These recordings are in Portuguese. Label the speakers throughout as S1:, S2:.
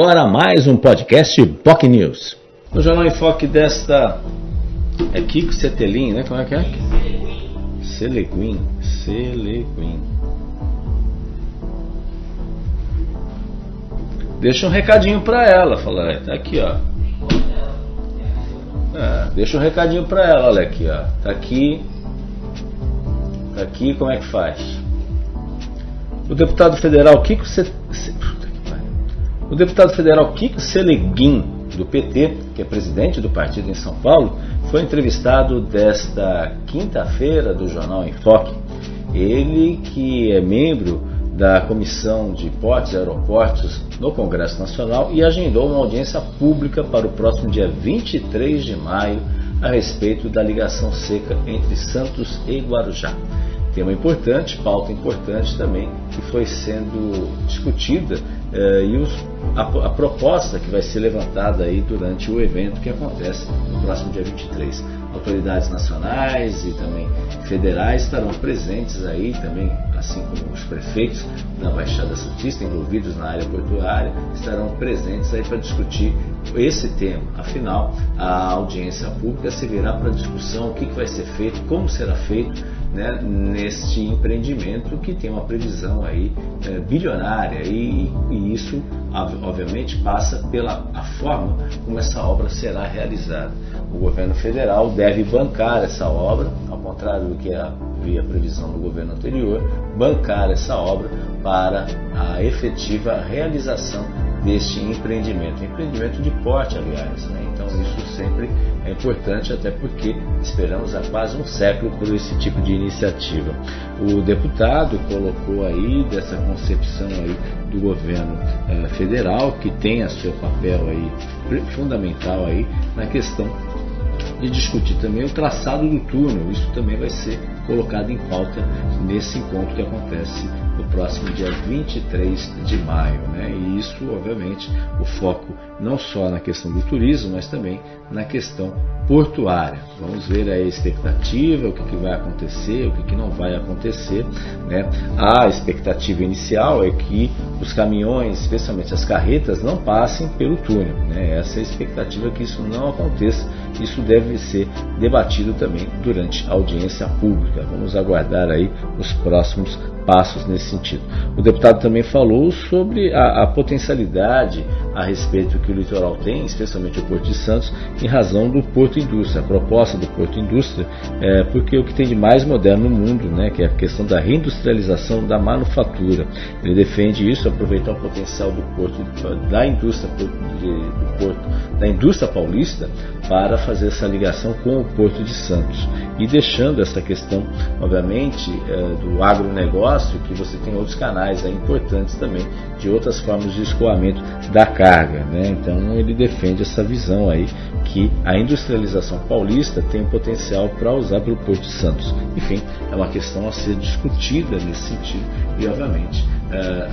S1: agora mais um podcast POC News. No Jornal em Foque desta. É Kiko Cetelin, né? Como é que é? Seleguin. Seleguin. Deixa um recadinho pra ela. Fala, tá aqui, ó. É, deixa um recadinho pra ela, olha aqui, ó. Tá aqui. Tá aqui, como é que faz? O deputado federal Kiko Cetelin o deputado federal Kiko Seleguin, do PT, que é presidente do partido em São Paulo, foi entrevistado desta quinta-feira do jornal Enfoque. Ele, que é membro da Comissão de Portos e Aeroportos no Congresso Nacional e agendou uma audiência pública para o próximo dia 23 de maio a respeito da ligação seca entre Santos e Guarujá tema importante, pauta importante também, que foi sendo discutida eh, e os, a, a, proposta que vai ser levantada aí durante o evento que acontece no próximo dia 23. Autoridades nacionais e também federais estarão presentes aí também, assim como os prefeitos da Baixada Santista envolvidos na área portuária, estarão presentes aí para discutir esse tema. Afinal, a audiência pública servirá para discussão o que, que vai ser feito, como será feito né, neste empreendimento que tem uma previsão aí é, bilionária e, e, isso obviamente passa pela a forma como essa obra será realizada. O governo federal deve bancar essa obra, ao contrário do que havia previsão do governo anterior, bancar essa obra para a efetiva realização deste empreendimento. Empreendimento de porte, aliás. Né? Então isso sempre é importante, até porque esperamos há quase um século por esse tipo de iniciativa. O deputado colocou aí dessa concepção aí do governo eh, federal, que tem a seu papel aí fundamental aí na questão de discutir também o traçado do túnel. Isso também vai ser colocado em pauta nesse encontro que acontece no próximo dia 23 de maio. Né? E isso, obviamente, o foco não só na questão do turismo, mas também na questão portuária. Vamos ver a expectativa, o que, que vai acontecer, o que, que não vai acontecer. Né? A expectativa inicial é que os caminhões, especialmente as carretas, não passem pelo túnel. Né? Essa é a expectativa que isso não aconteça. Isso deve ser debatido também durante a audiência pública. Vamos aguardar aí os próximos passos nesse sentido. O deputado também falou sobre a, a potencialidade a respeito que o litoral tem, especialmente o Porto de Santos, em razão do Porto Indústria, a proposta do Porto Indústria, é, porque o que tem de mais moderno no mundo, né, que é a questão da reindustrialização da manufatura. Ele defende isso, aproveitar o potencial do porto da indústria do porto da indústria paulista para fazer essa ligação com o Porto de Santos e deixando essa questão, obviamente, é, do agronegócio, que você tem outros canais aí importantes também de outras formas de escoamento da carga. Né? Então ele defende essa visão aí que a industrialização paulista tem potencial para usar pelo Porto de Santos. Enfim, é uma questão a ser discutida nesse sentido e, obviamente,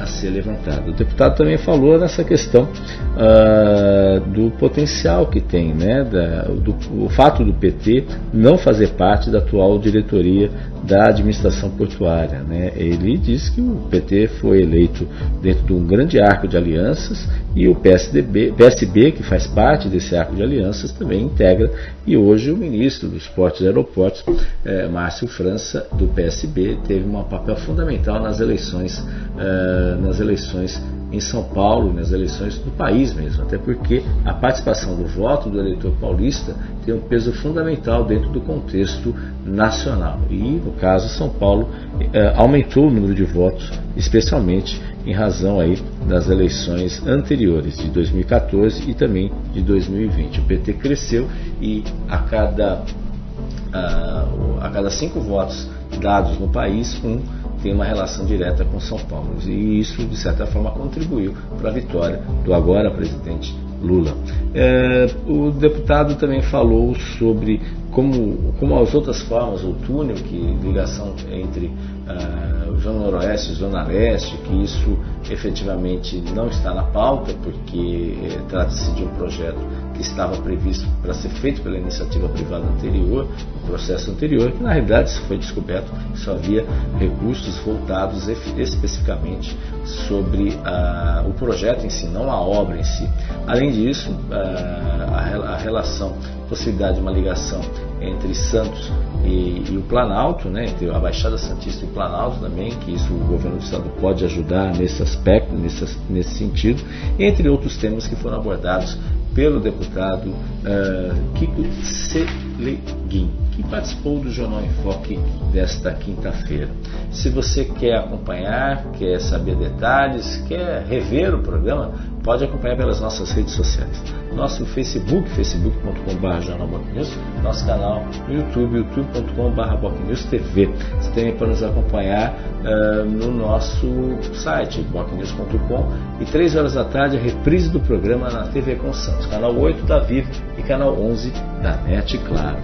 S1: a ser levantada. O deputado também falou nessa questão uh, do potencial que tem, né, da, do, o fato do PT não fazer parte da atual diretoria da administração portuária. Né? Ele diz que o PT foi eleito dentro de um grande arco de alianças e o PSDB, PSB, que faz parte desse arco de alianças, também integra. E hoje o ministro dos Portos e Aeroportos, é, Márcio França, do PSB, teve um papel fundamental nas eleições, é, nas eleições em São Paulo, nas eleições do país mesmo, até porque a participação do voto do eleitor paulista tem um peso fundamental dentro do contexto nacional. E, no caso, São Paulo eh, aumentou o número de votos, especialmente em razão aí das eleições anteriores, de 2014 e também de 2020. O PT cresceu e a cada, a, a cada cinco votos dados no país, um tem uma relação direta com São Paulo. E isso, de certa forma, contribuiu para a vitória do agora presidente Lula. É, o deputado também falou sobre como, como as outras formas, o túnel, que ligação entre uh, Zona Noroeste e Zona Leste, que isso efetivamente não está na pauta, porque eh, trata-se de um projeto que estava previsto para ser feito pela iniciativa privada anterior, o processo anterior, que na realidade foi descoberto que só havia recursos voltados especificamente sobre uh, o projeto em si, não a obra em si. Além disso, uh, a, a relação, possibilidade de uma ligação entre Santos e, e, o Planalto, né, entre a Baixada Santista e o Planalto também, que isso o governo do Estado pode ajudar nesse aspecto, nesse, nesse sentido, entre outros temas que foram abordados pelo deputado uh, Kiko Seleguin, que participou do Jornal em Foque desta quinta-feira. Se você quer acompanhar, quer saber detalhes, quer rever o programa, pode acompanhar pelas nossas redes sociais. Nosso Facebook, facebook.com.br jornalbocnews, nosso canal no YouTube, youtube.com.br TV. Você também pode nos acompanhar uh, no nosso site, bocnews.com e 3 horas da tarde a reprise do programa na TV com Santos, canal 8 da Vivo e canal 11 da NET Claro.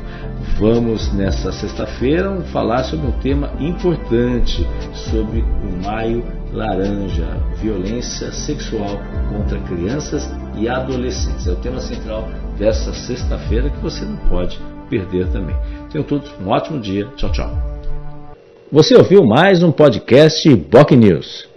S1: Vamos nessa sexta-feira falar sobre um tema importante, sobre o Maio Laranja, violência sexual contra crianças e adolescentes. É o tema central dessa sexta-feira que você não pode perder também. Tenham todos um ótimo dia. Tchau, tchau. Você ouviu mais um podcast Boc News.